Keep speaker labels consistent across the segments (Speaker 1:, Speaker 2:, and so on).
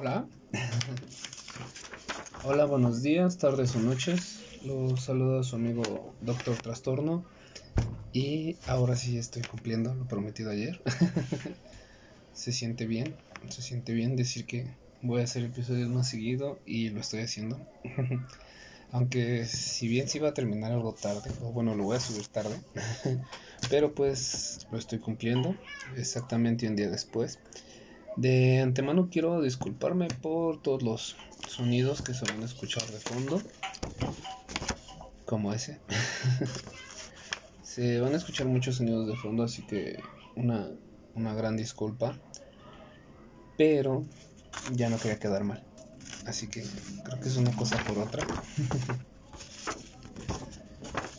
Speaker 1: Hola. Hola, buenos días, tardes o noches. Los saluda su amigo Doctor Trastorno. Y ahora sí estoy cumpliendo lo prometido ayer. se siente bien, se siente bien decir que voy a hacer episodios más seguido y lo estoy haciendo. Aunque si bien se iba a terminar algo tarde, o bueno, lo voy a subir tarde, pero pues lo estoy cumpliendo exactamente un día después. De antemano quiero disculparme por todos los sonidos que se van a escuchar de fondo, como ese. se van a escuchar muchos sonidos de fondo, así que una, una gran disculpa. Pero ya no quería quedar mal. Así que creo que es una cosa por otra.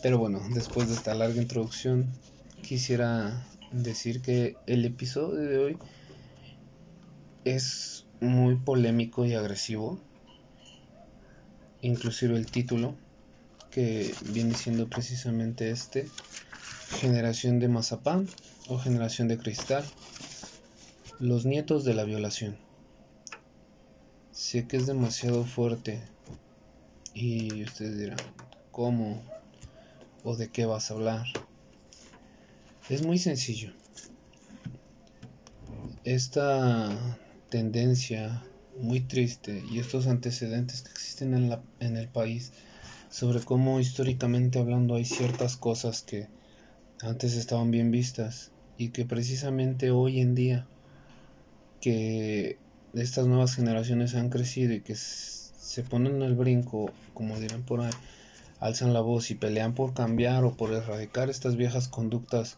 Speaker 1: Pero bueno, después de esta larga introducción, quisiera decir que el episodio de hoy es muy polémico y agresivo. Inclusive el título, que viene siendo precisamente este, generación de mazapán o generación de cristal, los nietos de la violación. Sé que es demasiado fuerte y ustedes dirán, ¿cómo? ¿O de qué vas a hablar? Es muy sencillo. Esta tendencia muy triste y estos antecedentes que existen en, la, en el país sobre cómo históricamente hablando hay ciertas cosas que antes estaban bien vistas y que precisamente hoy en día que estas nuevas generaciones han crecido y que se ponen al brinco, como dirán por ahí, alzan la voz y pelean por cambiar o por erradicar estas viejas conductas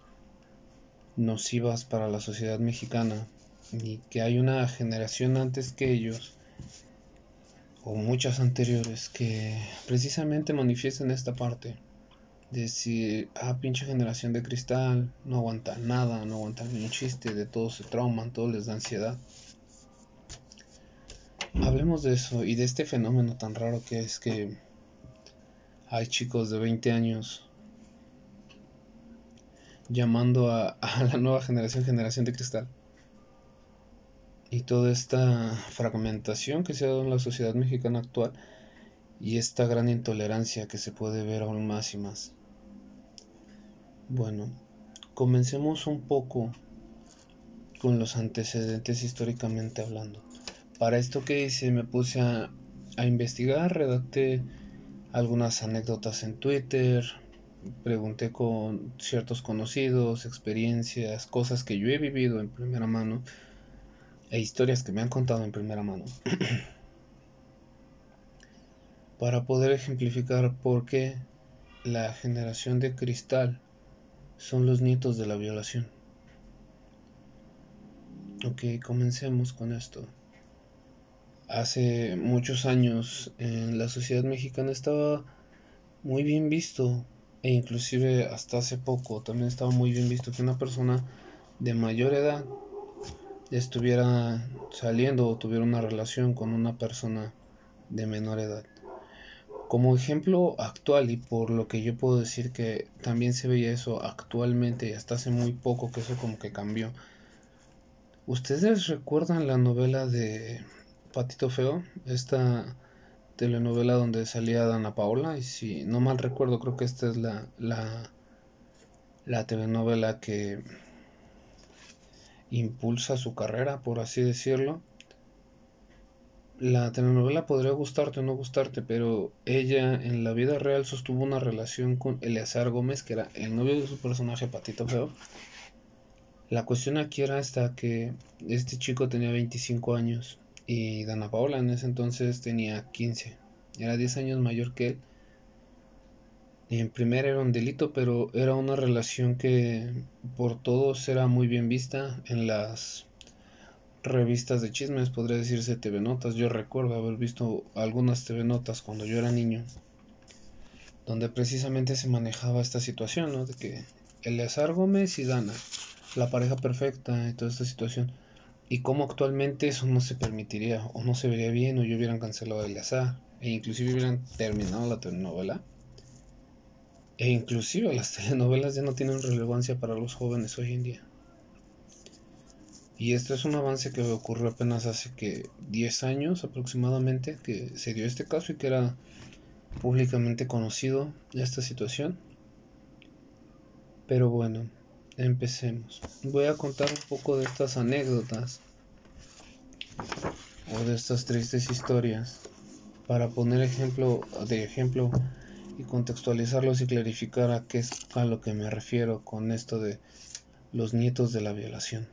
Speaker 1: nocivas para la sociedad mexicana y que hay una generación antes que ellos o muchas anteriores que precisamente manifiestan esta parte de decir, ah, pinche generación de cristal, no aguantan nada, no aguantan ni un chiste, de todo se trauman, todo les da ansiedad. Hablemos de eso y de este fenómeno tan raro que es que hay chicos de 20 años llamando a, a la nueva generación generación de cristal y toda esta fragmentación que se ha dado en la sociedad mexicana actual y esta gran intolerancia que se puede ver aún más y más. Bueno, comencemos un poco con los antecedentes históricamente hablando. Para esto que hice me puse a, a investigar, redacté algunas anécdotas en Twitter, pregunté con ciertos conocidos, experiencias, cosas que yo he vivido en primera mano e historias que me han contado en primera mano para poder ejemplificar por qué la generación de cristal son los nietos de la violación. Ok, comencemos con esto. Hace muchos años en la sociedad mexicana estaba muy bien visto e inclusive hasta hace poco también estaba muy bien visto que una persona de mayor edad estuviera saliendo o tuviera una relación con una persona de menor edad. Como ejemplo actual y por lo que yo puedo decir que también se veía eso actualmente y hasta hace muy poco que eso como que cambió. ¿Ustedes recuerdan la novela de Patito Feo? Esta telenovela donde salía Dana Paola y si no mal recuerdo creo que esta es la, la, la telenovela que impulsa su carrera, por así decirlo. La telenovela podría gustarte o no gustarte, pero ella en la vida real sostuvo una relación con Eleazar Gómez, que era el novio de su personaje Patito Feo. La cuestión aquí era esta que este chico tenía 25 años y Dana Paola en ese entonces tenía 15. Era 10 años mayor que él en primer era un delito, pero era una relación que por todos era muy bien vista en las revistas de chismes, podría decirse TV Notas. Yo recuerdo haber visto algunas TV Notas cuando yo era niño, donde precisamente se manejaba esta situación, ¿no? De que Eleazar Gómez y Dana, la pareja perfecta y toda esta situación. Y cómo actualmente eso no se permitiría, o no se vería bien, o yo hubieran cancelado a Eleazar, e inclusive hubieran terminado la telenovela e inclusive las telenovelas ya no tienen relevancia para los jóvenes hoy en día. Y esto es un avance que ocurrió apenas hace que 10 años aproximadamente que se dio este caso y que era públicamente conocido esta situación. Pero bueno, empecemos. Voy a contar un poco de estas anécdotas o de estas tristes historias para poner ejemplo de ejemplo y contextualizarlos y clarificar a qué es a lo que me refiero con esto de los nietos de la violación.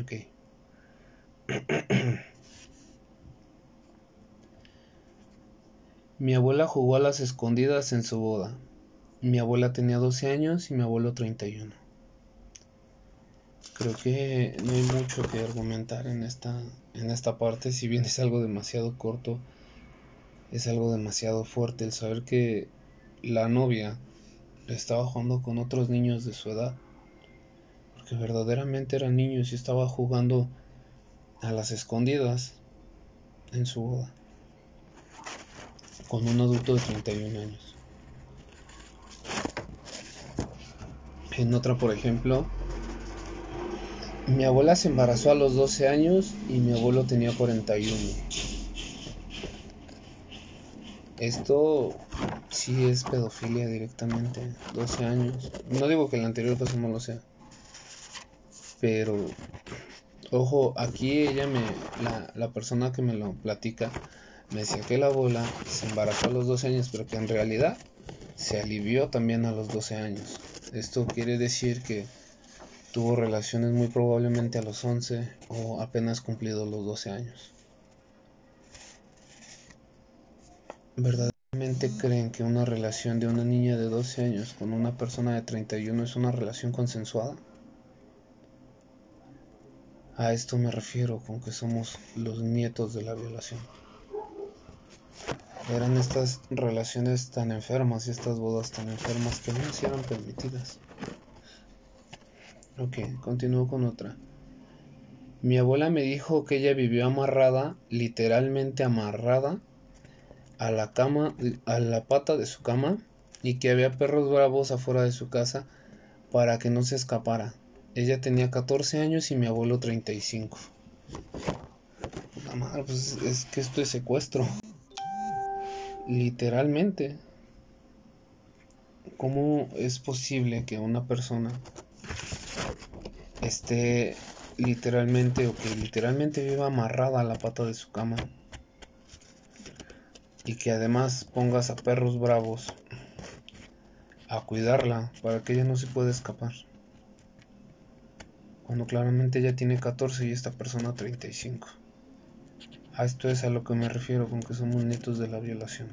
Speaker 1: Ok. mi abuela jugó a las escondidas en su boda. Mi abuela tenía 12 años y mi abuelo 31. Creo que no hay mucho que argumentar en esta, en esta parte, si bien es algo demasiado corto, es algo demasiado fuerte el saber que la novia estaba jugando con otros niños de su edad que verdaderamente eran niños y estaba jugando a las escondidas en su boda con un adulto de 31 años. En otra, por ejemplo, mi abuela se embarazó a los 12 años y mi abuelo tenía 41. Esto sí es pedofilia directamente, 12 años. No digo que el anterior caso no lo sea, pero ojo, aquí ella me, la, persona que me lo platica, me decía que la abuela se embarazó a los 12 años, pero que en realidad se alivió también a los 12 años. Esto quiere decir que tuvo relaciones muy probablemente a los 11 o apenas cumplido los 12 años. ¿Verdaderamente creen que una relación de una niña de 12 años con una persona de 31 es una relación consensuada? A esto me refiero con que somos los nietos de la violación. Eran estas relaciones tan enfermas y estas bodas tan enfermas que no eran permitidas. Ok, continúo con otra. Mi abuela me dijo que ella vivió amarrada, literalmente amarrada, a la cama, a la pata de su cama, y que había perros bravos afuera de su casa para que no se escapara. Ella tenía 14 años y mi abuelo 35. La madre, pues es que esto es secuestro. Literalmente. ¿Cómo es posible que una persona esté literalmente o que literalmente viva amarrada a la pata de su cama? Y que además pongas a perros bravos a cuidarla para que ella no se pueda escapar cuando claramente ella tiene 14 y esta persona 35. A esto es a lo que me refiero con que somos nietos de la violación.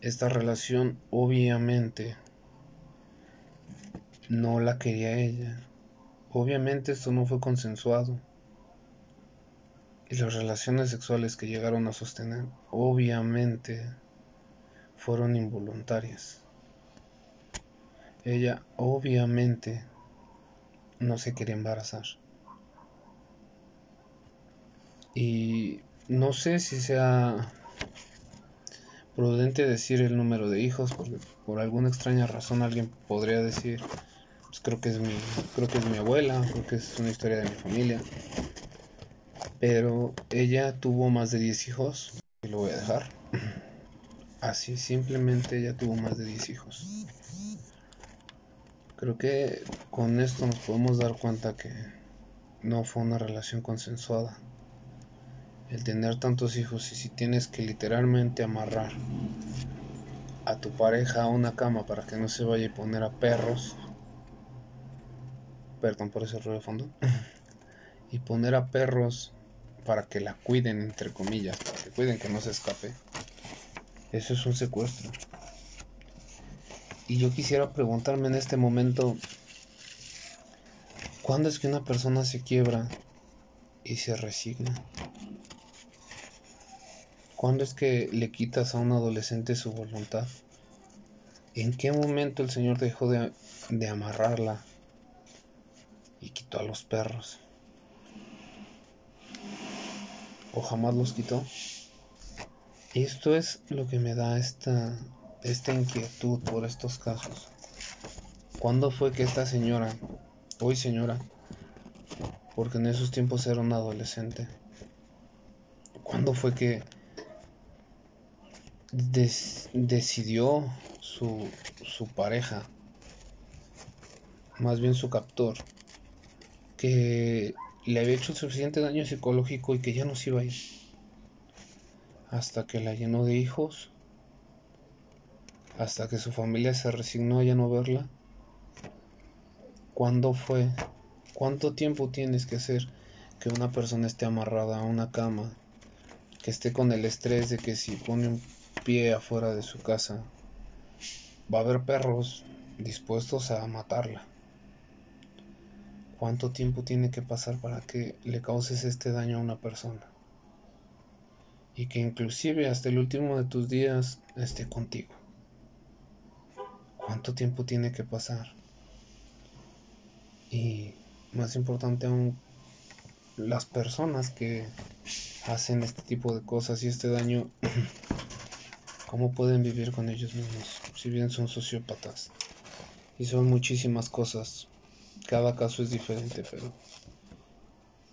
Speaker 1: Esta relación obviamente no la quería ella. Obviamente esto no fue consensuado. Y las relaciones sexuales que llegaron a sostener obviamente fueron involuntarias. Ella obviamente no se quería embarazar. Y no sé si sea prudente decir el número de hijos, porque por alguna extraña razón alguien podría decir, pues creo que es mi, creo que es mi abuela, creo que es una historia de mi familia. Pero ella tuvo más de 10 hijos, y lo voy a dejar. Así, simplemente ella tuvo más de 10 hijos. Creo que con esto nos podemos dar cuenta que no fue una relación consensuada. El tener tantos hijos y si tienes que literalmente amarrar a tu pareja a una cama para que no se vaya a poner a perros, perdón por ese ruido de fondo, y poner a perros para que la cuiden, entre comillas, para que cuiden que no se escape, eso es un secuestro. Y yo quisiera preguntarme en este momento, ¿cuándo es que una persona se quiebra y se resigna? ¿Cuándo es que le quitas a un adolescente su voluntad? ¿En qué momento el Señor dejó de, de amarrarla y quitó a los perros? ¿O jamás los quitó? Esto es lo que me da esta esta inquietud por estos casos. ¿Cuándo fue que esta señora, hoy señora, porque en esos tiempos era un adolescente. ¿Cuándo fue que decidió su, su pareja, más bien su captor, que le había hecho suficiente daño psicológico y que ya no se iba a ir? Hasta que la llenó de hijos, hasta que su familia se resignó a ya no verla. ¿Cuándo fue? ¿Cuánto tiempo tienes que hacer que una persona esté amarrada a una cama? Que esté con el estrés de que si pone un pie afuera de su casa, va a haber perros dispuestos a matarla. ¿Cuánto tiempo tiene que pasar para que le causes este daño a una persona? Y que inclusive hasta el último de tus días esté contigo. ¿Cuánto tiempo tiene que pasar? Y más importante aún, las personas que hacen este tipo de cosas y este daño cómo pueden vivir con ellos mismos, si bien son sociópatas. Y son muchísimas cosas. Cada caso es diferente, pero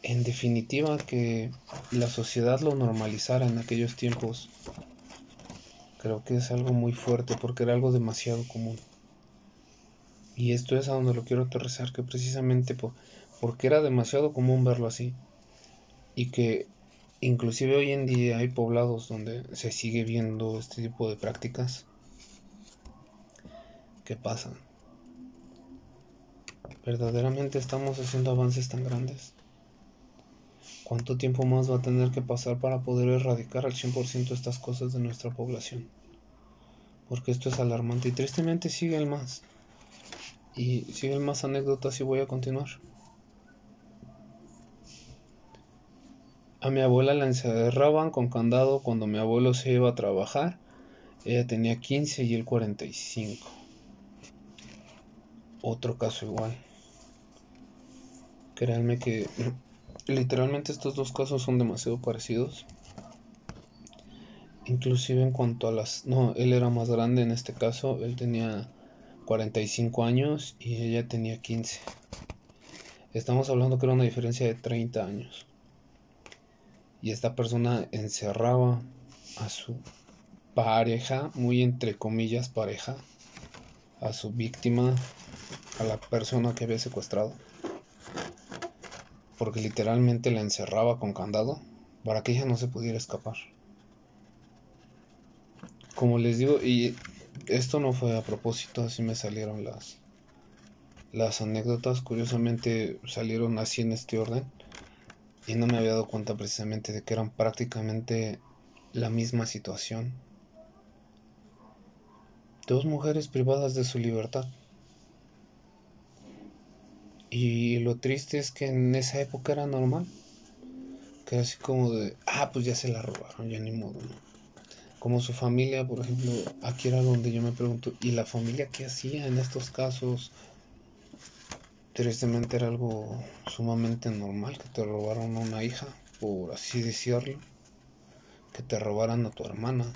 Speaker 1: en definitiva que la sociedad lo normalizara en aquellos tiempos, creo que es algo muy fuerte porque era algo demasiado común. Y esto es a donde lo quiero aterrizar, que precisamente por, porque era demasiado común verlo así. Y que Inclusive hoy en día hay poblados donde se sigue viendo este tipo de prácticas. ¿Qué pasa? ¿Verdaderamente estamos haciendo avances tan grandes? ¿Cuánto tiempo más va a tener que pasar para poder erradicar al 100% estas cosas de nuestra población? Porque esto es alarmante y tristemente sigue el más. Y siguen más anécdotas y voy a continuar. A mi abuela la encerraban con candado cuando mi abuelo se iba a trabajar. Ella tenía 15 y él 45. Otro caso igual. Créanme que literalmente estos dos casos son demasiado parecidos. Inclusive en cuanto a las... No, él era más grande en este caso. Él tenía 45 años y ella tenía 15. Estamos hablando que era una diferencia de 30 años y esta persona encerraba a su pareja, muy entre comillas pareja, a su víctima, a la persona que había secuestrado, porque literalmente la encerraba con candado para que ella no se pudiera escapar. Como les digo, y esto no fue a propósito, así me salieron las las anécdotas, curiosamente salieron así en este orden y no me había dado cuenta precisamente de que eran prácticamente la misma situación. Dos mujeres privadas de su libertad. Y lo triste es que en esa época era normal. Que era así como de, ah, pues ya se la robaron, ya ni modo, Como su familia, por ejemplo, aquí era donde yo me pregunto, ¿y la familia qué hacía en estos casos? Tristemente era algo sumamente normal que te robaran a una hija, por así decirlo, que te robaran a tu hermana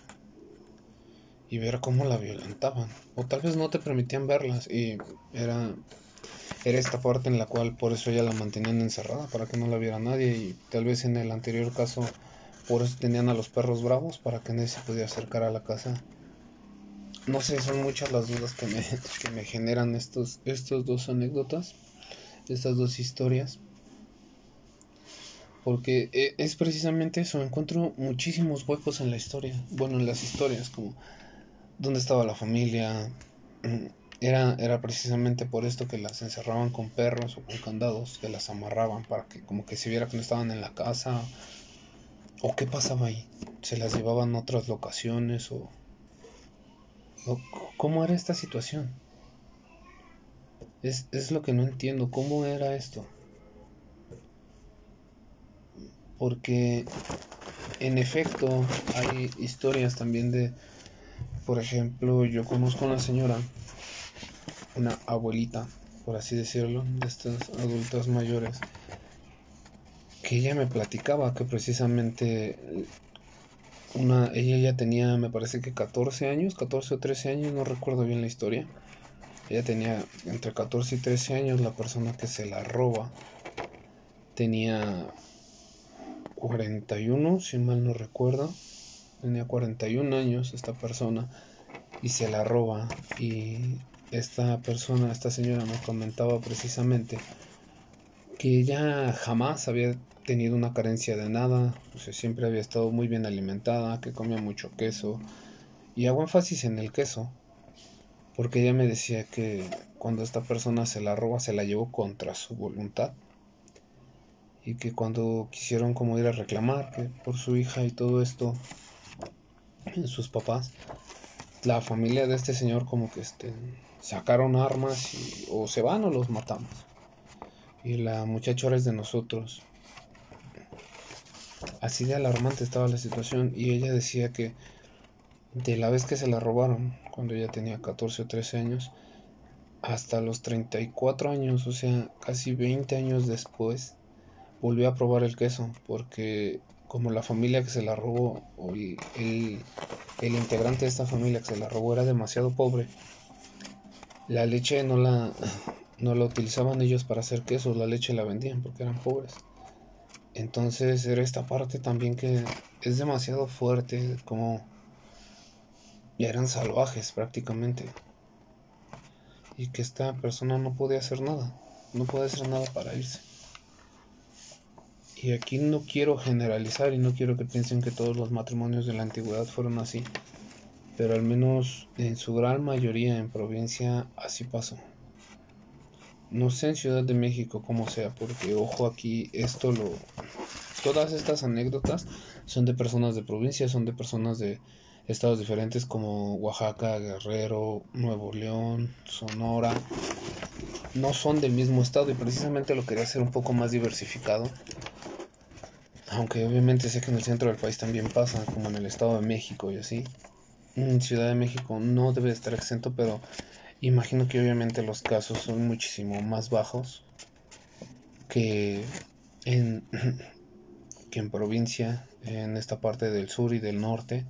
Speaker 1: y ver cómo la violentaban. O tal vez no te permitían verlas y era, era esta parte en la cual por eso ya la mantenían encerrada, para que no la viera nadie y tal vez en el anterior caso por eso tenían a los perros bravos, para que nadie se pudiera acercar a la casa. No sé, son muchas las dudas que me, que me generan estos, estos dos anécdotas estas dos historias. Porque eh, es precisamente eso, encuentro muchísimos huecos en la historia, bueno, en las historias, como dónde estaba la familia. Era, era precisamente por esto que las encerraban con perros o con candados, que las amarraban para que como que se viera que no estaban en la casa. ¿O qué pasaba ahí? ¿Se las llevaban a otras locaciones? ¿O, o cómo era esta situación? Es, es lo que no entiendo, ¿cómo era esto? Porque en efecto hay historias también de, por ejemplo, yo conozco a una señora, una abuelita, por así decirlo, de estas adultas mayores, que ella me platicaba que precisamente una, ella ya tenía, me parece que 14 años, 14 o 13 años, no recuerdo bien la historia, ella tenía entre 14 y 13 años, la persona que se la roba tenía 41, si mal no recuerdo. Tenía 41 años esta persona y se la roba. Y esta persona, esta señora me comentaba precisamente que ella jamás había tenido una carencia de nada, o sea, siempre había estado muy bien alimentada, que comía mucho queso. Y hago énfasis en el queso, porque ella me decía que cuando esta persona se la roba, se la llevó contra su voluntad. Y que cuando quisieron como ir a reclamar que por su hija y todo esto, sus papás, la familia de este señor como que este, sacaron armas y o se van o los matamos. Y la muchacha ahora es de nosotros. Así de alarmante estaba la situación y ella decía que de la vez que se la robaron, cuando ella tenía 14 o 13 años, hasta los 34 años, o sea, casi 20 años después, volvió a probar el queso, porque como la familia que se la robó, o el, el, integrante de esta familia que se la robó era demasiado pobre, la leche no la, no la utilizaban ellos para hacer queso, la leche la vendían porque eran pobres. Entonces era esta parte también que es demasiado fuerte, como ya eran salvajes prácticamente. Y que esta persona no podía hacer nada, no puede hacer nada para irse. Y aquí no quiero generalizar y no quiero que piensen que todos los matrimonios de la antigüedad fueron así, pero al menos en su gran mayoría en provincia así pasó. No sé en Ciudad de México cómo sea, porque ojo aquí, esto lo... Todas estas anécdotas son de personas de provincia, son de personas de estados diferentes como Oaxaca, Guerrero, Nuevo León, Sonora. No son del mismo estado y precisamente lo quería hacer un poco más diversificado aunque obviamente sé que en el centro del país también pasa, como en el Estado de México y así. En Ciudad de México no debe estar exento, pero imagino que obviamente los casos son muchísimo más bajos que en, que en provincia, en esta parte del sur y del norte.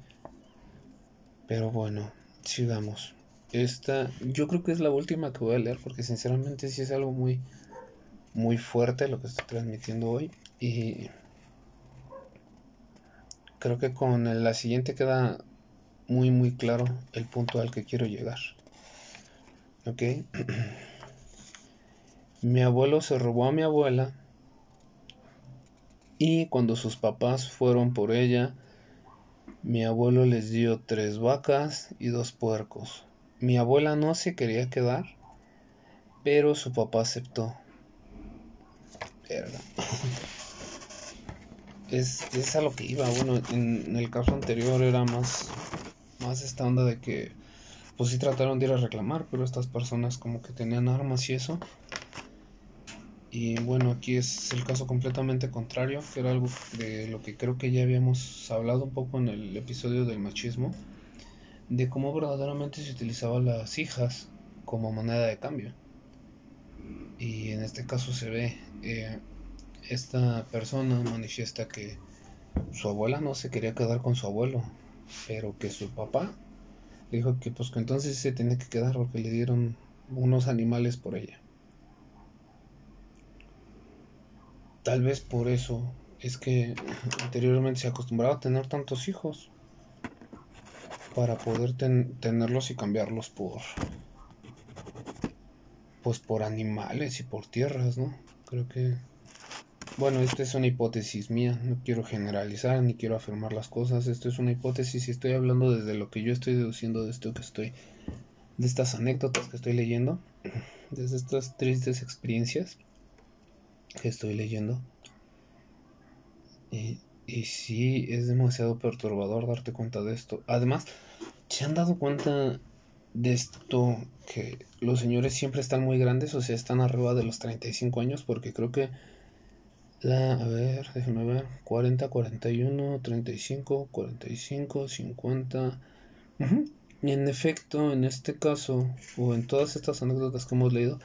Speaker 1: Pero bueno, sigamos. Esta, yo creo que es la última que voy a leer porque sinceramente sí es algo muy, muy fuerte lo que estoy transmitiendo hoy. Y creo que con la siguiente queda muy muy claro el punto al que quiero llegar. ¿Ok? mi abuelo se robó a mi abuela y cuando sus papás fueron por ella, mi abuelo les dio tres vacas y dos puercos. Mi abuela no se quería quedar, pero su papá aceptó. es, es a lo que iba. Bueno, en, el caso anterior era más, más esta onda de que, pues sí trataron de ir a reclamar, pero estas personas como que tenían armas y eso. Y bueno, aquí es el caso completamente contrario, que era algo de lo que creo que ya habíamos hablado un poco en el episodio del machismo, de cómo verdaderamente se utilizaban las hijas como moneda de cambio. Y en este caso se ve, eh, esta persona manifiesta que su abuela no se quería quedar con su abuelo, pero que su papá dijo que pues que entonces se tenía que quedar porque le dieron unos animales por ella. Tal vez por eso es que anteriormente se acostumbraba a tener tantos hijos para poder tenerlos y cambiarlos por pues por animales y por tierras, ¿no? Creo que bueno, esta es una hipótesis mía, no quiero generalizar ni quiero afirmar las cosas, esto es una hipótesis y estoy hablando desde lo que yo estoy deduciendo de esto que estoy, de estas anécdotas que estoy leyendo, desde estas tristes experiencias que estoy leyendo. Y, y sí, es demasiado perturbador darte cuenta de esto. Además, ¿se han dado cuenta de esto que los señores siempre están muy grandes? O sea, están arriba de los 35 años porque creo que la, a ver, déjenme ver. 40, 41, 35, 45, 50. Y en efecto, en este caso, o en todas estas anécdotas que hemos leído,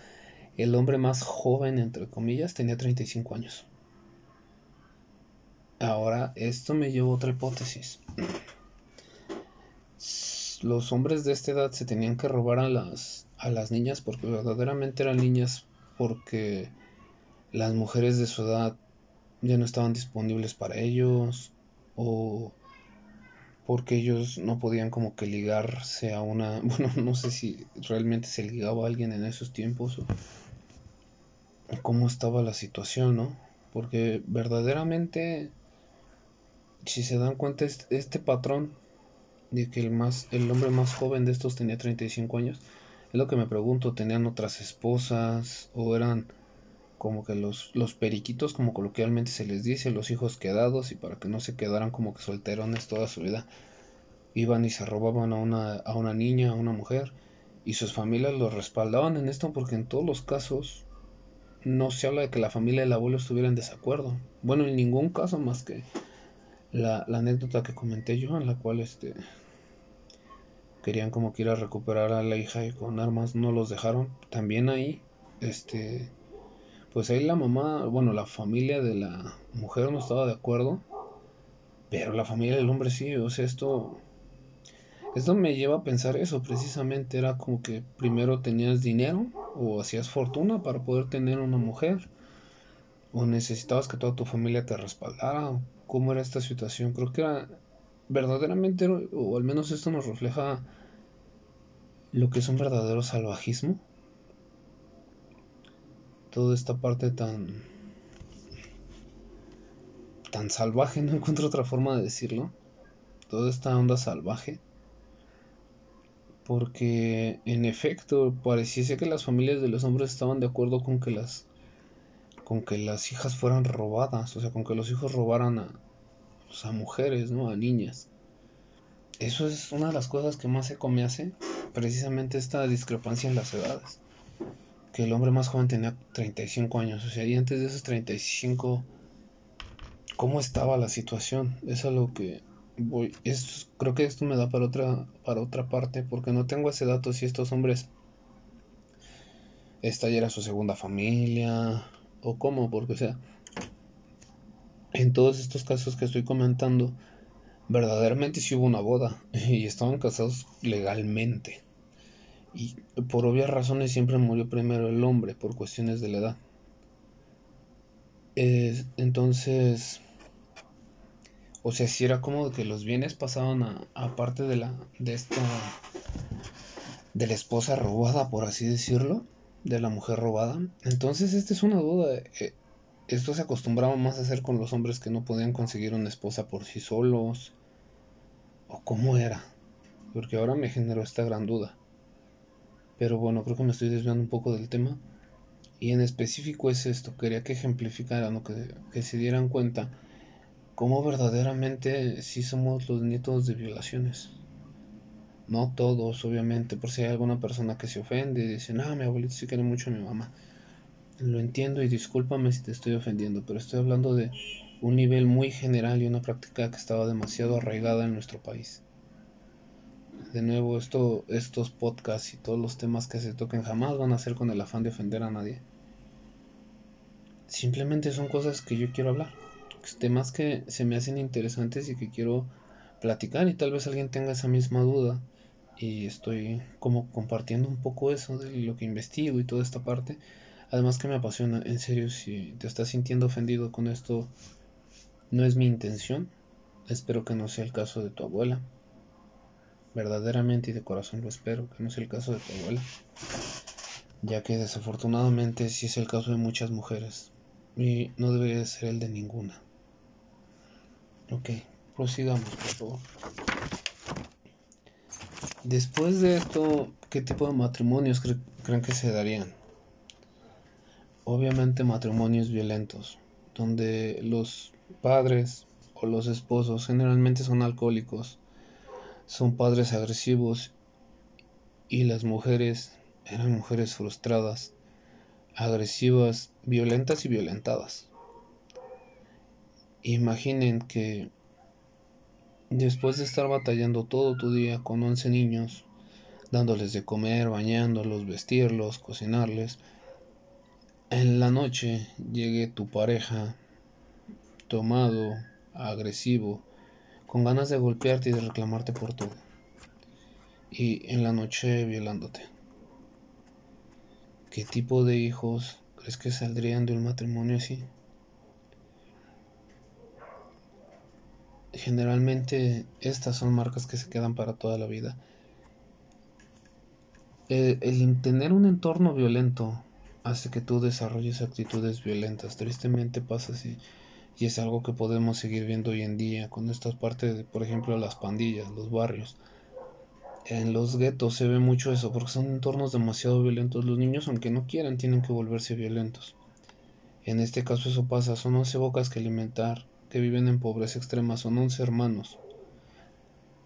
Speaker 1: el hombre más joven, entre comillas, tenía 35 años. Ahora, esto me lleva a otra hipótesis. Los hombres de esta edad se tenían que robar a las, a las niñas porque verdaderamente eran niñas porque las mujeres de su edad ya no estaban disponibles para ellos o porque ellos no podían como que ligarse a una, bueno, no sé si realmente se ligaba a alguien en esos tiempos o cómo estaba la situación, ¿no? Porque verdaderamente, si se dan cuenta, este patrón de que el, más, el hombre más joven de estos tenía 35 años, es lo que me pregunto, ¿tenían otras esposas o eran como que los, los periquitos, como coloquialmente se les dice, los hijos quedados, y para que no se quedaran como que solterones toda su vida, iban y se robaban a una, a una niña, a una mujer, y sus familias los respaldaban en esto porque en todos los casos no se habla de que la familia del abuelo estuviera en desacuerdo. Bueno, en ningún caso más que la, la anécdota que comenté yo, en la cual este querían como que ir a recuperar a la hija y con armas no los dejaron. También ahí, este, pues ahí la mamá, bueno, la familia de la mujer no estaba de acuerdo, pero la familia del hombre sí, o sea, esto, esto me lleva a pensar eso, precisamente era como que primero tenías dinero o hacías fortuna para poder tener una mujer, o necesitabas que toda tu familia te respaldara, cómo era esta situación, creo que era verdaderamente, o al menos esto nos refleja lo que es un verdadero salvajismo toda esta parte tan tan salvaje, no encuentro otra forma de decirlo. Toda esta onda salvaje. Porque en efecto pareciese que las familias de los hombres estaban de acuerdo con que las con que las hijas fueran robadas, o sea, con que los hijos robaran a, pues, a mujeres, ¿no? A niñas. Eso es una de las cosas que más se me hace, precisamente esta discrepancia en las edades que el hombre más joven tenía 35 años. O sea, y antes de esos 35, ¿cómo estaba la situación? Es a lo que voy. Es, creo que esto me da para otra, para otra parte, porque no tengo ese dato si estos hombres. Esta ya era su segunda familia, o cómo, porque, o sea, en todos estos casos que estoy comentando, verdaderamente sí hubo una boda y estaban casados legalmente. Y por obvias razones siempre murió primero el hombre, por cuestiones de la edad. entonces, o sea, si era como que los bienes pasaban a, parte de la, de esta, de la esposa robada, por así decirlo, de la mujer robada. Entonces, esta es una duda. Eh, esto se acostumbraba más a hacer con los hombres que no podían conseguir una esposa por sí solos. ¿O cómo era? Porque ahora me generó esta gran duda. Pero bueno, creo que me estoy desviando un poco del tema. Y en específico es esto, quería que ejemplificaran o que, que se dieran cuenta cómo verdaderamente sí somos los nietos de violaciones. No todos, obviamente, por si hay alguna persona que se ofende y dice, ah, mi abuelito sí quiere mucho a mi mamá. Lo entiendo y discúlpame si te estoy ofendiendo, pero estoy hablando de un nivel muy general y una práctica que estaba demasiado arraigada en nuestro país de nuevo, esto, estos podcasts y todos los temas que se toquen jamás van a ser con el afán de ofender a nadie. Simplemente son cosas que yo quiero hablar. Temas que se me hacen interesantes y que quiero platicar y tal vez alguien tenga esa misma duda. Y estoy como compartiendo un poco eso de lo que investigo y toda esta parte. Además que me apasiona, en serio, si te estás sintiendo ofendido con esto, no es mi intención. Espero que no sea el caso de tu abuela verdaderamente y de corazón lo espero, que no sea el caso de tu abuela, ya que desafortunadamente sí es el caso de muchas mujeres y no debería ser el de ninguna. Ok, prosigamos, por favor. Después de esto, ¿qué tipo de matrimonios creen que se darían? Obviamente matrimonios violentos, donde los padres o los esposos generalmente son alcohólicos son padres agresivos y las mujeres eran mujeres frustradas, agresivas, violentas y violentadas. Imaginen que después de estar batallando todo tu día con 11 niños, dándoles de comer, bañándolos, vestirlos, cocinarles, en la noche llegue tu pareja tomado, agresivo, con ganas de golpearte y de reclamarte por todo. Y en la noche violándote. ¿Qué tipo de hijos crees que saldrían de un matrimonio así? generalmente estas son marcas que se quedan para toda la vida. El, el, tener un entorno violento hace que tú desarrolles actitudes violentas. Tristemente pasa así. Y es algo que podemos seguir viendo hoy en día con estas partes de, por ejemplo, las pandillas, los barrios. En los guetos se ve mucho eso porque son entornos demasiado violentos. Los niños, aunque no quieran, tienen que volverse violentos. En este caso eso pasa, son 11 bocas que alimentar, que viven en pobreza extrema, son 11 hermanos.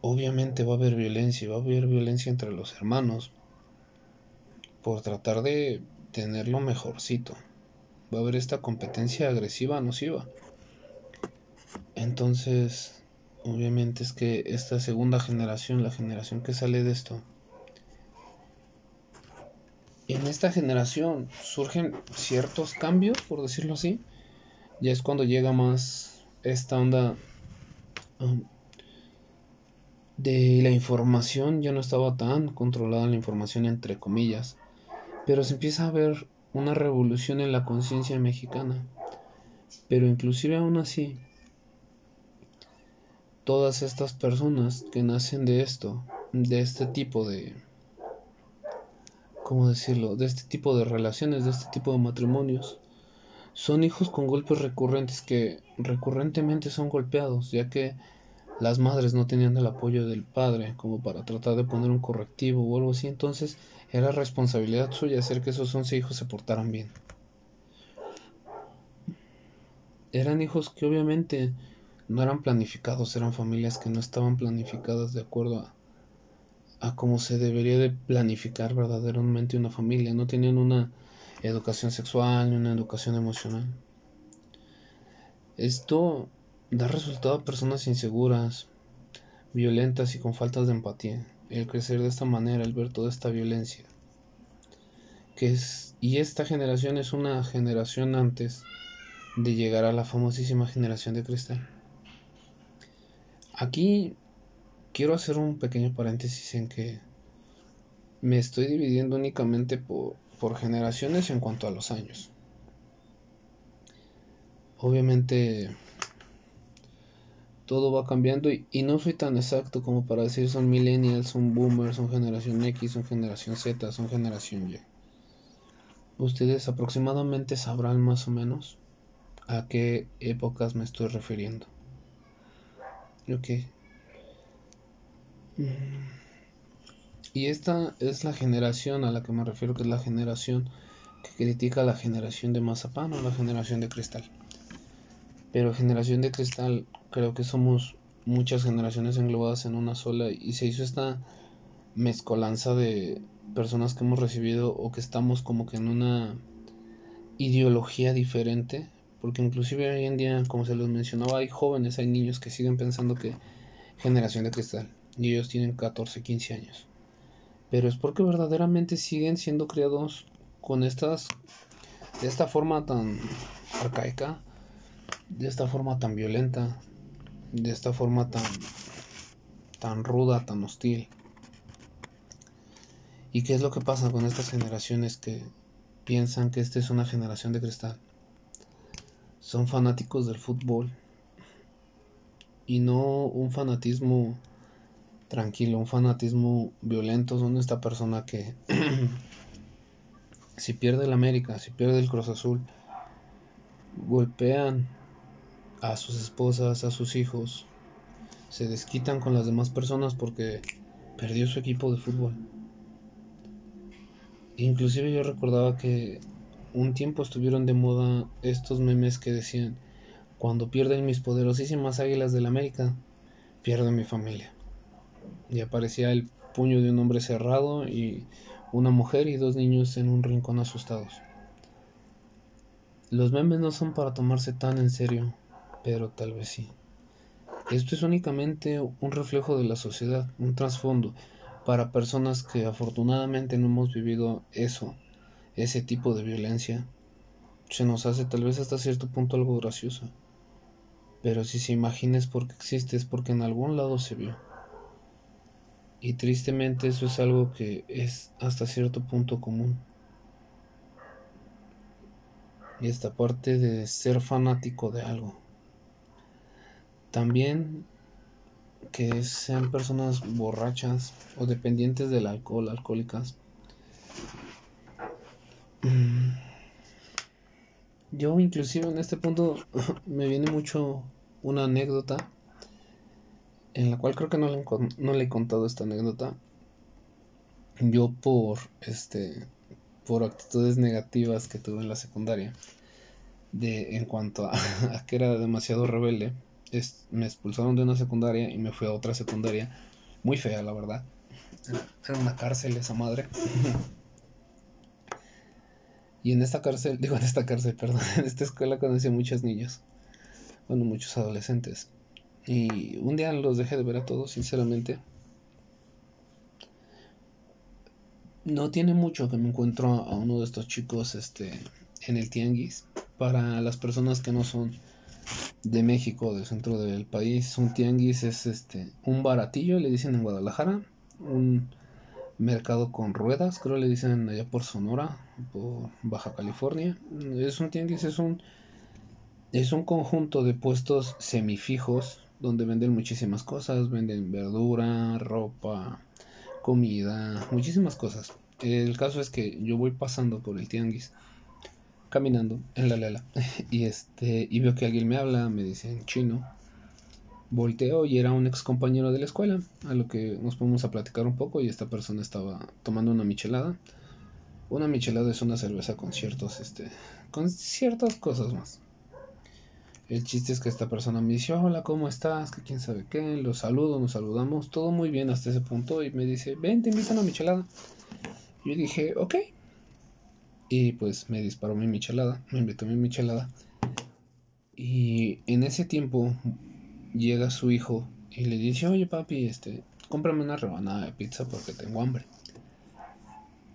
Speaker 1: Obviamente va a haber violencia, va a haber violencia entre los hermanos por tratar de tenerlo mejorcito. Va a haber esta competencia agresiva nociva. Entonces, obviamente es que esta segunda generación, la generación que sale de esto, en esta generación surgen ciertos cambios, por decirlo así. Ya es cuando llega más esta onda um, de la información, ya no estaba tan controlada la información entre comillas, pero se empieza a ver una revolución en la conciencia mexicana. Pero inclusive aún así, todas estas personas que nacen de esto, de este tipo de, ¿cómo decirlo?, de este tipo de relaciones, de este tipo de matrimonios, son hijos con golpes recurrentes que recurrentemente son golpeados, ya que las madres no tenían el apoyo del padre como para tratar de poner un correctivo o algo así, entonces era responsabilidad suya hacer que esos 11 hijos se portaran bien. Eran hijos que obviamente no eran planificados, eran familias que no estaban planificadas de acuerdo a a cómo se debería de planificar verdaderamente una familia. No tenían una educación sexual ni una educación emocional. Esto da resultado a personas inseguras, violentas y con faltas de empatía. El crecer de esta manera, el ver toda esta violencia. Que es, y esta generación es una generación antes de llegar a la famosísima generación de cristal. Aquí quiero hacer un pequeño paréntesis en que me estoy dividiendo únicamente por, por generaciones en cuanto a los años. Obviamente todo va cambiando y, y, no soy tan exacto como para decir son millennials, son boomers, son generación X, son generación Z, son generación Y. Ustedes aproximadamente sabrán más o menos a qué épocas me estoy refiriendo. Ok, y esta es la generación a la que me refiero, que es la generación que critica a la generación de mazapán o la generación de cristal. Pero generación de cristal, creo que somos muchas generaciones englobadas en una sola y se hizo esta mezcolanza de personas que hemos recibido o que estamos como que en una ideología diferente, porque inclusive hoy en día, como se los mencionaba, hay jóvenes, hay niños que siguen pensando que generación de cristal y ellos tienen 14, 15 años. Pero es porque verdaderamente siguen siendo criados con estas de esta forma tan arcaica, de esta forma tan violenta, de esta forma tan tan ruda, tan hostil. ¿Y qué es lo que pasa con estas generaciones que piensan que esta es una generación de cristal? Son fanáticos del fútbol y no un fanatismo tranquilo, un fanatismo violento son esta persona que si pierde el América, si pierde el Cruz Azul, golpean a sus esposas, a sus hijos, se desquitan con las demás personas porque perdió su equipo de fútbol. Inclusive yo recordaba que un tiempo estuvieron de moda estos memes que decían, cuando pierden mis poderosísimas águilas del América, pierdo mi familia y aparecía el puño de un hombre cerrado y una mujer y dos niños en un rincón asustados. Los memes no son para tomarse tan en serio, pero tal vez sí. Esto es únicamente un reflejo de la sociedad, un trasfondo para personas que afortunadamente no hemos vivido eso, ese tipo de violencia. Se nos hace tal vez hasta cierto punto algo gracioso. Pero si se imagina es porque existe, es porque en algún lado se vio. Y tristemente eso es algo que es hasta cierto punto común. Y esta parte de ser fanático de algo. También que sean personas borrachas o dependientes del alcohol, alcohólicas. Mm. Yo inclusive en este punto me viene mucho una anécdota en la cual creo que no le, no le he contado esta anécdota. Yo por este por actitudes negativas que tuve en la secundaria de en cuanto a, que era demasiado rebelde me expulsaron de una secundaria y me fui a otra secundaria muy fea la verdad era una cárcel esa madre y en esta cárcel digo en esta cárcel perdón en esta escuela conocí a muchos niños bueno muchos adolescentes. Y un día los dejé de ver a todos sinceramente. No tiene mucho que me encuentro a uno de estos chicos este en el tianguis. Para las personas que no son de México, del centro del país, un tianguis es este un baratillo, le dicen en Guadalajara, un mercado con ruedas, creo le dicen allá por Sonora, por Baja California. Es un tianguis, es un es un conjunto de puestos semifijos donde venden muchísimas cosas, venden verdura, ropa, comida, muchísimas cosas. El caso es que yo voy pasando por el tianguis caminando en la lela y este y veo que alguien me habla, me dice en chino. Volteo y era un ex compañero de la escuela, a lo que nos ponemos a platicar un poco y esta persona estaba tomando una michelada. Una michelada es una cerveza con ciertos este con ciertas cosas más. El chiste es que esta persona me dice, hola, ¿cómo estás? Que quién sabe qué. Lo saludo, nos saludamos, todo muy bien hasta ese punto. Y me dice, ven, te invito a una michelada. Yo dije, ok, y pues me disparó mi michelada, me invitó mi michelada. Y en ese tiempo llega su hijo y le dice, oye papi, este, cómprame una rebanada de pizza porque tengo hambre.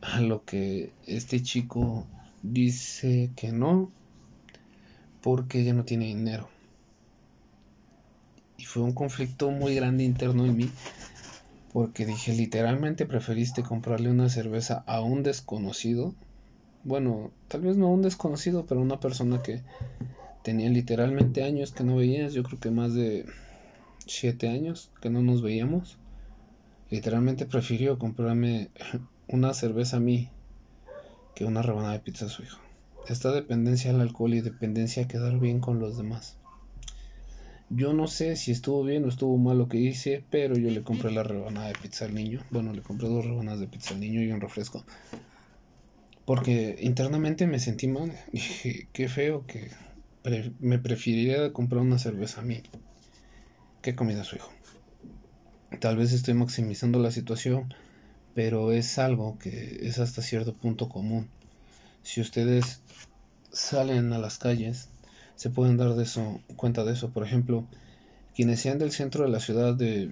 Speaker 1: A lo que este chico dice que no, porque ella no tiene dinero. Y fue un conflicto muy grande interno en mí, porque dije, literalmente preferiste comprarle una cerveza a un desconocido bueno, tal vez no un desconocido, pero una persona que tenía literalmente años que no veías, yo creo que más de siete años que no nos veíamos. Literalmente prefirió comprarme una cerveza a mí que una rebanada de pizza a su hijo. Esta dependencia al alcohol y dependencia a quedar bien con los demás. Yo no sé si estuvo bien o estuvo mal lo que hice, pero yo le compré la rebanada de pizza al niño. Bueno, le compré dos rebanadas de pizza al niño y un refresco. Porque internamente me sentí mal. Dije, qué feo que me preferiría comprar una cerveza a mí que comida su hijo. Tal vez estoy maximizando la situación, pero es algo que es hasta cierto punto común. Si ustedes salen a las calles, se pueden dar de eso, cuenta de eso. Por ejemplo, quienes sean del centro de la ciudad de,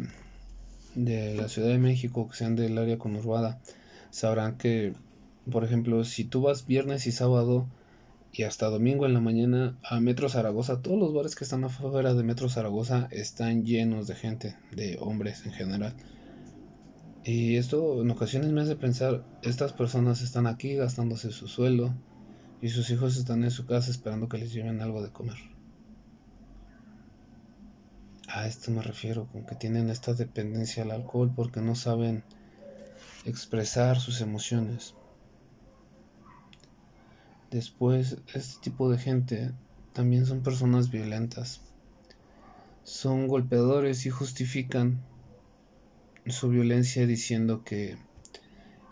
Speaker 1: de la Ciudad de México, que sean del área conurbada, sabrán que por ejemplo, si tú vas viernes y sábado y hasta domingo en la mañana a Metro Zaragoza, todos los bares que están afuera de Metro Zaragoza están llenos de gente, de hombres en general. Y esto en ocasiones me hace pensar, estas personas están aquí gastándose su sueldo y sus hijos están en su casa esperando que les lleven algo de comer. A esto me refiero, con que tienen esta dependencia al alcohol porque no saben expresar sus emociones. Después, este tipo de gente también son personas violentas. Son golpeadores y justifican su violencia diciendo que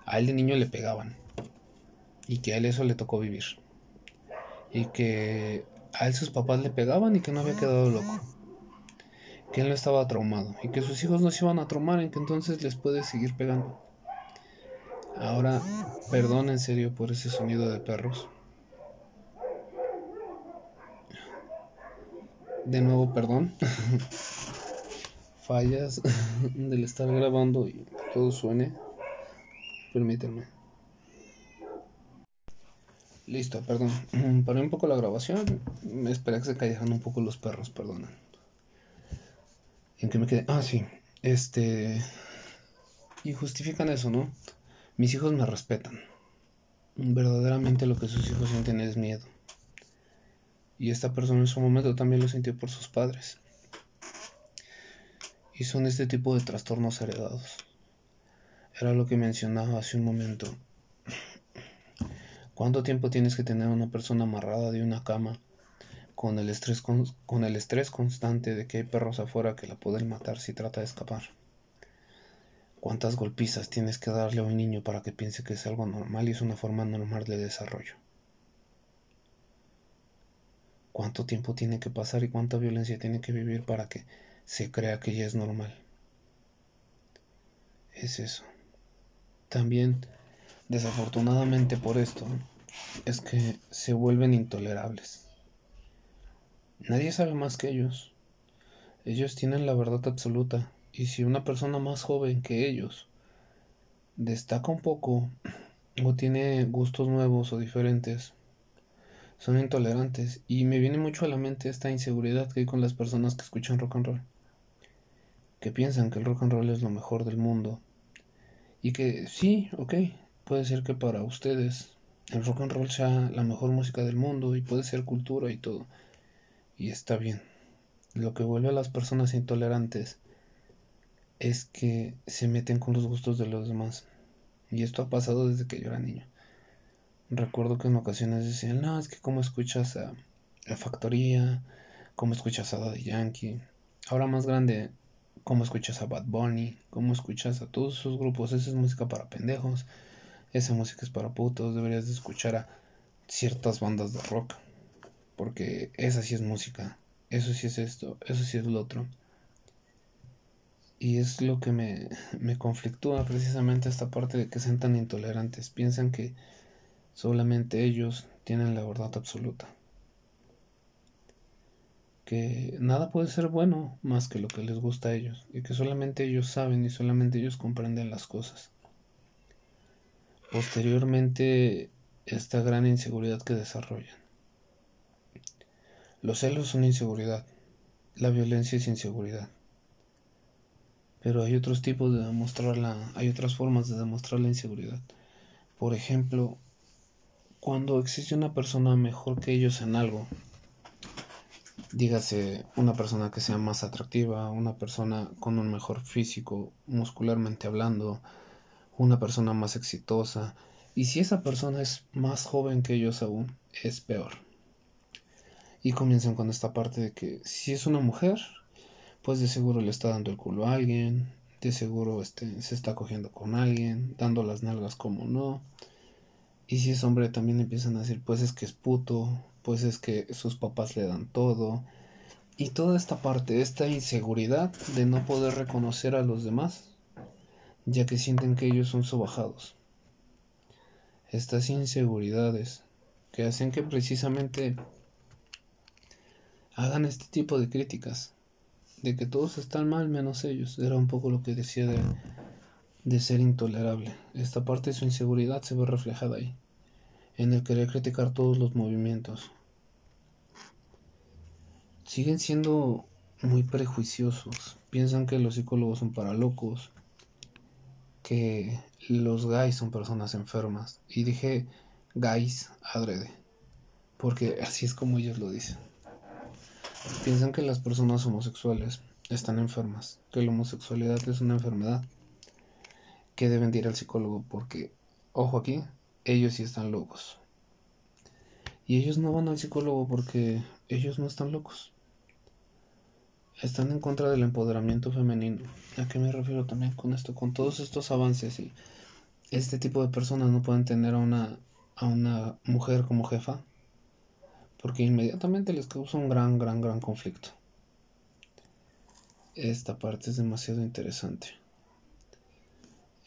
Speaker 1: a él de niño le pegaban y que a él eso le tocó vivir. Y que a él sus papás le pegaban y que no había quedado loco. Que él no estaba traumado y que sus hijos no se iban a traumar en que entonces les puede seguir pegando. Ahora, perdón en serio por ese sonido de perros. De nuevo, perdón. Fallas del estar grabando y todo suene. Permítanme. Listo, perdón. Paré un poco la grabación. Me esperé que se cayeran un poco los perros, perdón. ¿En qué me quedé? Ah, sí. Este. Y justifican eso, ¿no? Mis hijos me respetan. Verdaderamente lo que sus hijos sienten es miedo. Y esta persona en su momento también lo sintió por sus padres. y son este tipo de trastornos heredados. Era lo que mencionaba hace un momento. ¿Cuánto tiempo tienes que tener una persona amarrada de una cama con el estrés, con, con el estrés constante de que hay perros afuera que la pueden matar si trata de escapar? ¿Cuántas golpizas tienes que darle a un niño para que piense que es algo normal y es una forma normal de desarrollo? ¿Cuánto tiempo tiene que pasar y cuánta violencia tiene que vivir para que se crea que ya es normal? Es eso. También, desafortunadamente por esto, es que se vuelven intolerables. Nadie sabe más que ellos. Ellos tienen la verdad absoluta y si una persona más joven que ellos destaca un poco o tiene gustos nuevos o diferentes, son intolerantes y me viene mucho a la mente esta inseguridad que hay con las personas que escuchan rock and roll, que piensan que el rock and roll es lo mejor del mundo y que sí, ok, puede ser que para ustedes el rock and roll sea la mejor música del mundo y puede ser cultura y todo y está bien. Lo que vuelve a las personas intolerantes es que se meten con los gustos de los demás. Y esto ha pasado desde que yo era niño. Recuerdo que en ocasiones decían, no, es que como escuchas a La Factoría, como escuchas a Daddy Yankee. Ahora más grande, como escuchas a Bad Bunny, como escuchas a todos esos grupos. Esa es música para pendejos, esa música es para putos. Deberías de escuchar a ciertas bandas de rock. Porque esa sí es música. Eso sí es esto, eso sí es lo otro. Y es lo que me, me conflictúa precisamente esta parte de que sean tan intolerantes. Piensan que solamente ellos tienen la verdad absoluta. Que nada puede ser bueno más que lo que les gusta a ellos. Y que solamente ellos saben y solamente ellos comprenden las cosas. Posteriormente, esta gran inseguridad que desarrollan. Los celos son inseguridad. La violencia es inseguridad pero hay otros tipos de demostrarla, hay otras formas de demostrar la inseguridad. Por ejemplo, cuando existe una persona mejor que ellos en algo, dígase una persona que sea más atractiva, una persona con un mejor físico, muscularmente hablando, una persona más exitosa, y si esa persona es más joven que ellos aún, es peor. Y comienzan con esta parte de que si es una mujer, pues de seguro le está dando el culo a alguien, de seguro este, se está cogiendo con alguien, dando las nalgas como no. Y si es hombre también empiezan a decir, pues es que es puto, pues es que sus papás le dan todo. Y toda esta parte, esta inseguridad de no poder reconocer a los demás, ya que sienten que ellos son sobajados. Estas inseguridades que hacen que precisamente hagan este tipo de críticas de que todos están mal menos ellos. Era un poco lo que decía de, de ser intolerable. Esta parte de su inseguridad se ve reflejada ahí, en el querer criticar todos los movimientos. Siguen siendo muy prejuiciosos. Piensan que los psicólogos son para locos, que los gays son personas enfermas. Y dije gays adrede, porque así es como ellos lo dicen. Piensan que las personas homosexuales están enfermas, que la homosexualidad es una enfermedad, que deben ir al psicólogo porque, ojo aquí, ellos sí están locos. Y ellos no van al psicólogo porque ellos no están locos. Están en contra del empoderamiento femenino. ¿A qué me refiero también con esto? Con todos estos avances y este tipo de personas no pueden tener a una, a una mujer como jefa porque inmediatamente les causa un gran, gran, gran conflicto. Esta parte es demasiado interesante,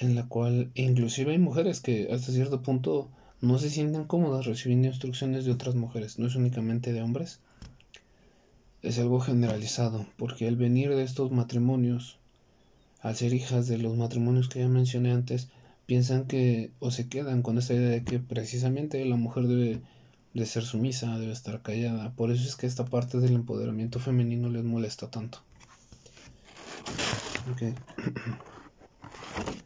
Speaker 1: en la cual inclusive hay mujeres que hasta cierto punto no se sienten cómodas recibiendo instrucciones de otras mujeres, no es únicamente de hombres, es algo generalizado, porque al venir de estos matrimonios, al ser hijas de los matrimonios que ya mencioné antes, piensan que o se quedan con esta idea de que precisamente la mujer debe de ser sumisa, debe estar callada. Por eso es que esta parte del empoderamiento femenino les molesta tanto. Okay.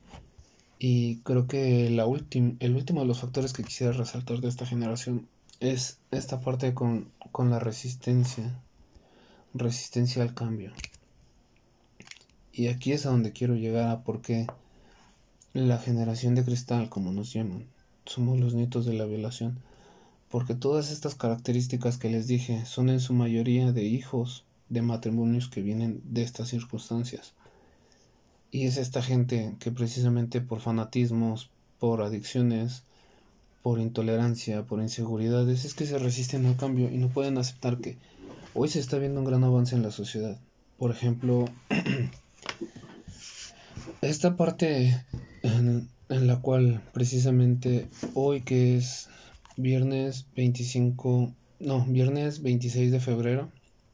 Speaker 1: Y creo que la el último de los factores que quisiera resaltar de esta generación es esta parte con, con la resistencia, resistencia al cambio. Y aquí es a donde quiero llegar a por qué la generación de cristal, como nos llaman, somos los nietos de la violación. Porque todas estas características que les dije son en su mayoría de hijos de matrimonios que vienen de estas circunstancias. Y es esta gente que precisamente por fanatismos, por adicciones, por intolerancia, por inseguridades, es que se resisten al cambio y no pueden aceptar que hoy se está viendo un gran avance en la sociedad. Por ejemplo, esta parte en, la cual precisamente hoy que es viernes 25, no, viernes 26 de febrero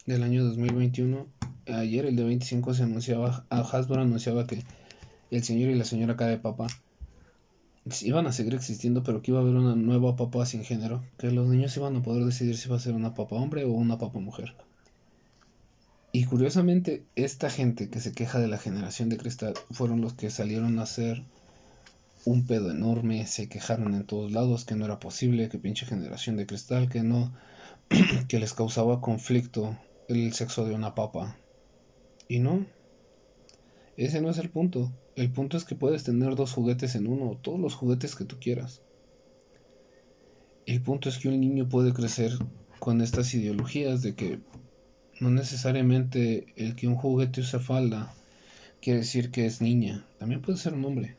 Speaker 1: del año 2021, ayer el de 25 se anunciaba, a Hasbro anunciaba que el señor y la señora K de Papa iban a seguir existiendo, pero que iba a haber una nueva papa sin género, que los niños iban a poder decidir si va a ser una papa hombre o una papa mujer. Y curiosamente, esta gente que se queja de la generación de cristal fueron los que salieron a hacer un pedo enorme, se quejaron en todos lados que no era posible, que pinche generación de cristal, que no, que les causaba conflicto el sexo de una papa. Y no, ese no es el punto. El punto es que puedes tener dos juguetes en uno, todos los juguetes que tú quieras. El punto es que un niño puede crecer con estas ideologías de que no necesariamente el que un juguete use falda quiere decir que es niña, también puede ser un hombre.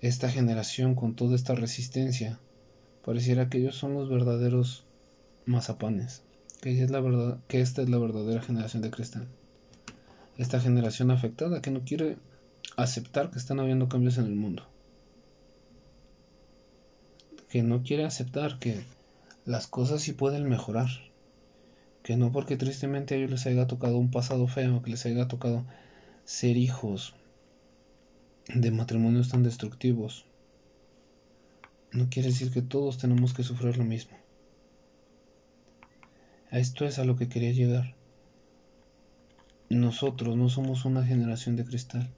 Speaker 1: Esta generación con toda esta resistencia pareciera que ellos son los verdaderos mazapanes, que, es la verdad, que esta es la verdadera generación de cristal. Esta generación afectada que no quiere aceptar que están habiendo cambios en el mundo. Que no quiere aceptar que las cosas sí pueden mejorar que no porque tristemente a ellos les haya tocado un pasado feo, que les haya tocado ser hijos de matrimonios tan destructivos, no quiere decir que todos tenemos que sufrir lo mismo. Esto es a lo que quería llegar. Nosotros no somos una generación de cristal.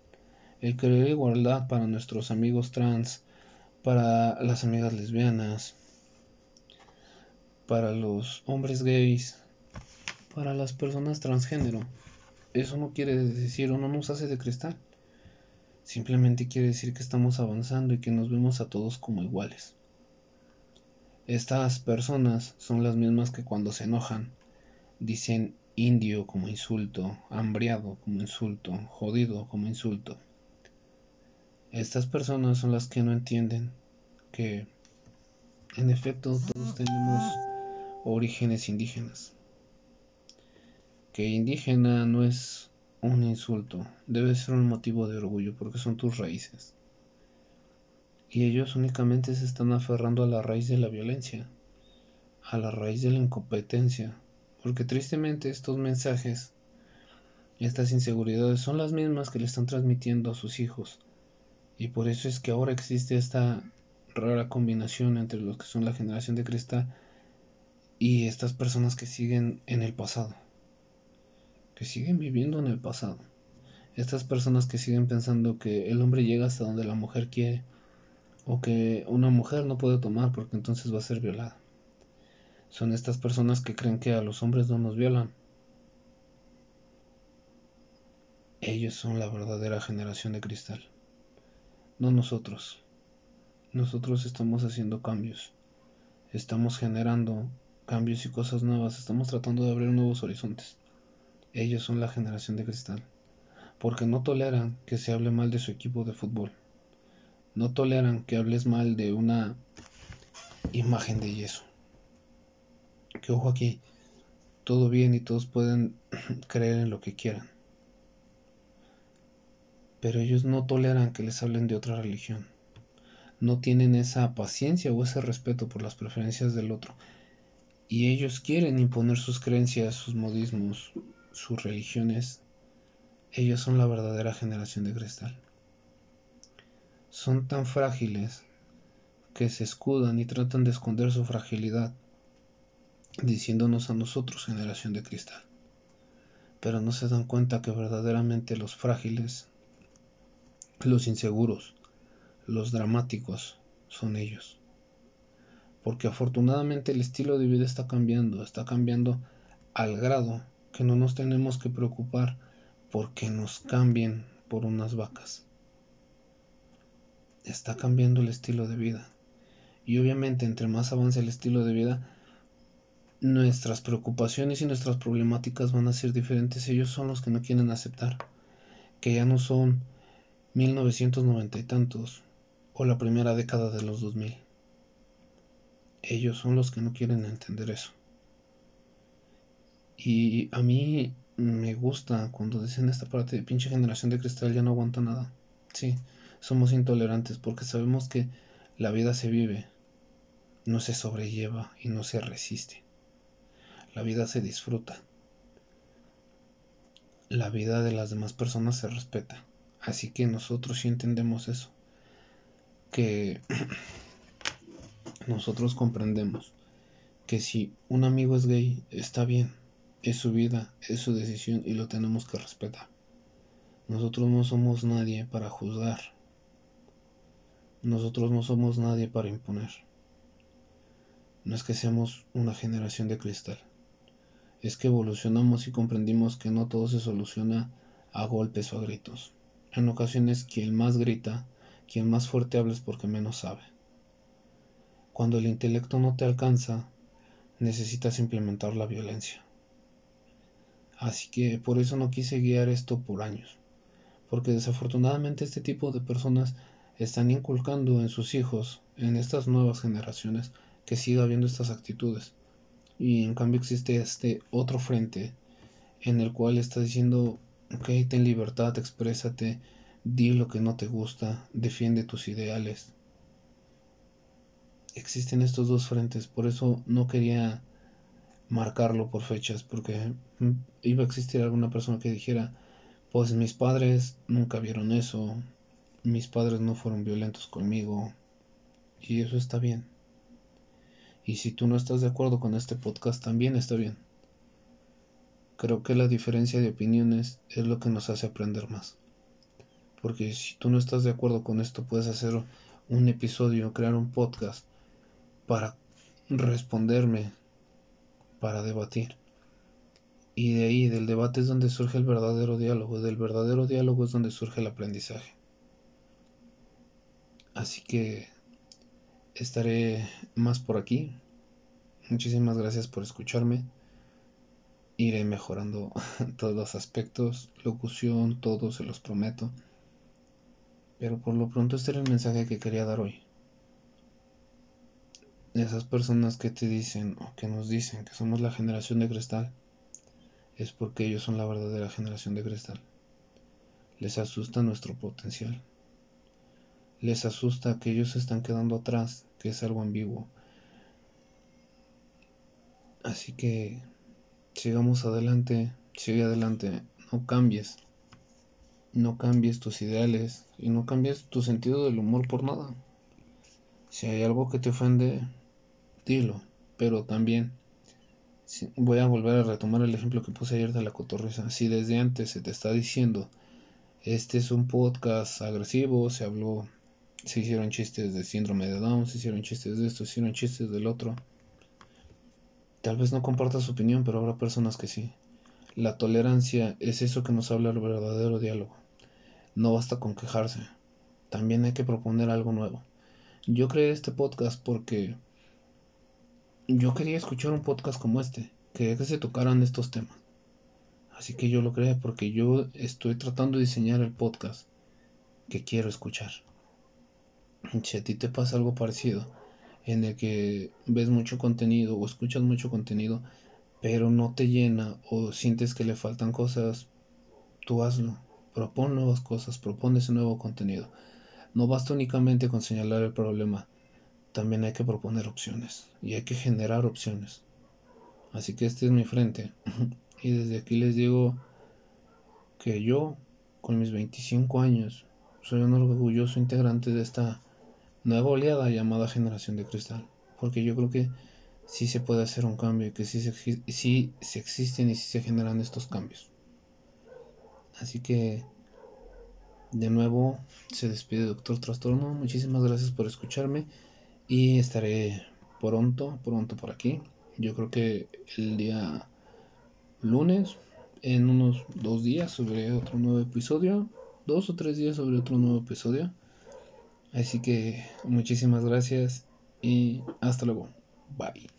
Speaker 1: El querer igualdad para nuestros amigos trans, para las amigas lesbianas, para los hombres gays, para las personas transgénero. Eso no quiere decir o no nos hace de cristal. Simplemente quiere decir que estamos avanzando y que nos vemos a todos como iguales. Estas personas son las mismas que cuando se enojan dicen indio como insulto, hambriado como insulto, jodido como insulto. Estas personas son las que no entienden que en efecto todos tenemos orígenes indígenas que indígena no es un insulto, debe ser un motivo de orgullo porque son tus raíces. Y ellos únicamente se están aferrando a la raíz de la violencia, a la raíz de la incompetencia, porque tristemente estos mensajes, estas inseguridades son las mismas que le están transmitiendo a sus hijos. Y por eso es que ahora existe esta rara combinación entre los que son la generación de cristal y estas personas que siguen en el pasado que siguen viviendo en el pasado. Estas personas que siguen pensando que el hombre llega hasta donde la mujer quiere o que una mujer no puede tomar porque entonces va a ser violada. Son estas personas que creen que a los hombres no nos violan. Ellos son la verdadera generación de cristal, no nosotros. Nosotros estamos haciendo cambios, estamos generando cambios y cosas nuevas, estamos tratando de abrir nuevos horizontes. Ellos son la generación de cristal, porque no toleran que se hable mal de su equipo de fútbol. No toleran que hables mal de una imagen de yeso. Que ojo aquí, todo bien y todos pueden creer en lo que quieran. Pero ellos no toleran que les hablen de otra religión. No tienen esa paciencia o ese respeto por las preferencias del otro. Y ellos quieren imponer sus creencias, sus modismos, sus religiones, ellos son la verdadera generación de cristal. Son tan frágiles que se escudan y tratan de esconder su fragilidad, diciéndonos a nosotros generación de cristal. Pero no se dan cuenta que verdaderamente los frágiles, los inseguros, los dramáticos son ellos. Porque afortunadamente el estilo de vida está cambiando, está cambiando al grado que no nos tenemos que preocupar porque nos cambien por unas vacas. Está cambiando el estilo de vida. Y obviamente entre más avance el estilo de vida, nuestras preocupaciones y nuestras problemáticas van a ser diferentes. Ellos son los que no quieren aceptar que ya no son 1990 y tantos o la primera década de los 2000. Ellos son los que no quieren entender eso. Y a mí me gusta cuando dicen esta parte de pinche generación de cristal ya no aguanta nada. Sí, somos intolerantes porque sabemos que la vida se vive, no se sobrelleva y no se resiste. La vida se disfruta. La vida de las demás personas se respeta. Así que nosotros sí entendemos eso. Que nosotros comprendemos que si un amigo es gay, está bien es su vida, es su decisión y lo tenemos que respetar. Nosotros no somos nadie para juzgar. Nosotros no somos nadie para imponer. No es que seamos una generación de cristal. Es que evolucionamos y comprendimos que no todo se soluciona a golpes o a gritos. En ocasiones quien más grita, quien más fuerte habla es porque menos sabe. Cuando el intelecto no te alcanza, necesitas implementar la violencia. Así que por eso no quise guiar esto por años. Porque desafortunadamente este tipo de personas están inculcando en sus hijos, en estas nuevas generaciones, que siga habiendo estas actitudes. Y en cambio existe este otro frente en el cual está diciendo, ok, ten libertad, exprésate, di lo que no te gusta, defiende tus ideales. Existen estos dos frentes, por eso no quería marcarlo por fechas, porque iba a existir alguna persona que dijera, pues mis padres nunca vieron eso, mis padres no fueron violentos conmigo, y eso está bien. Y si tú no estás de acuerdo con este podcast, también está bien. Creo que la diferencia de opiniones es lo que nos hace aprender más. Porque si tú no estás de acuerdo con esto, puedes hacer un episodio, crear un podcast para responderme para debatir. Y de ahí, del debate es donde surge el verdadero diálogo, del verdadero diálogo es donde surge el aprendizaje. Así que estaré más por aquí. Muchísimas gracias por escucharme. Iré mejorando todos los aspectos, locución, todo, se los prometo. Pero por lo pronto este era el mensaje que quería dar hoy esas personas que te dicen o que nos dicen que somos la generación de cristal, es porque ellos son la verdadera generación de cristal. Les asusta nuestro potencial. Les asusta que ellos se están quedando atrás, que es algo ambiguo. Así que sigamos adelante, sigue adelante, no cambies. No cambies tus ideales y no cambies tu sentido del humor por nada. Si hay algo que te ofende, dilo, pero también voy a volver a retomar el ejemplo que puse ayer de la cotorriza. Si desde antes se te está diciendo, este es un podcast agresivo, se habló, se hicieron chistes de síndrome de Down, se hicieron chistes de esto, se hicieron chistes del otro. Tal vez no compartas su opinión, pero habrá personas que sí. La tolerancia es eso que nos habla el verdadero diálogo. No basta con quejarse, también hay que proponer algo nuevo. Yo creé este podcast porque yo quería escuchar un podcast como este, quería que se tocaran estos temas. Así que yo lo creé porque yo estoy tratando de diseñar el podcast que quiero escuchar. Si a ti te pasa algo parecido, en el que ves mucho contenido o escuchas mucho contenido, pero no te llena o sientes que le faltan cosas, tú hazlo. Propon nuevas cosas, propone ese nuevo contenido. No basta únicamente con señalar el problema, también hay que proponer opciones y hay que generar opciones. Así que este es mi frente. y desde aquí les digo que yo, con mis 25 años, soy un orgulloso integrante de esta nueva oleada llamada generación de cristal. Porque yo creo que sí se puede hacer un cambio, que sí se, sí se existen y sí se generan estos cambios. Así que, de nuevo, se despide Doctor Trastorno. Muchísimas gracias por escucharme y estaré pronto, pronto por aquí. Yo creo que el día lunes en unos dos días sobre otro nuevo episodio. Dos o tres días sobre otro nuevo episodio. Así que muchísimas gracias y hasta luego. Bye.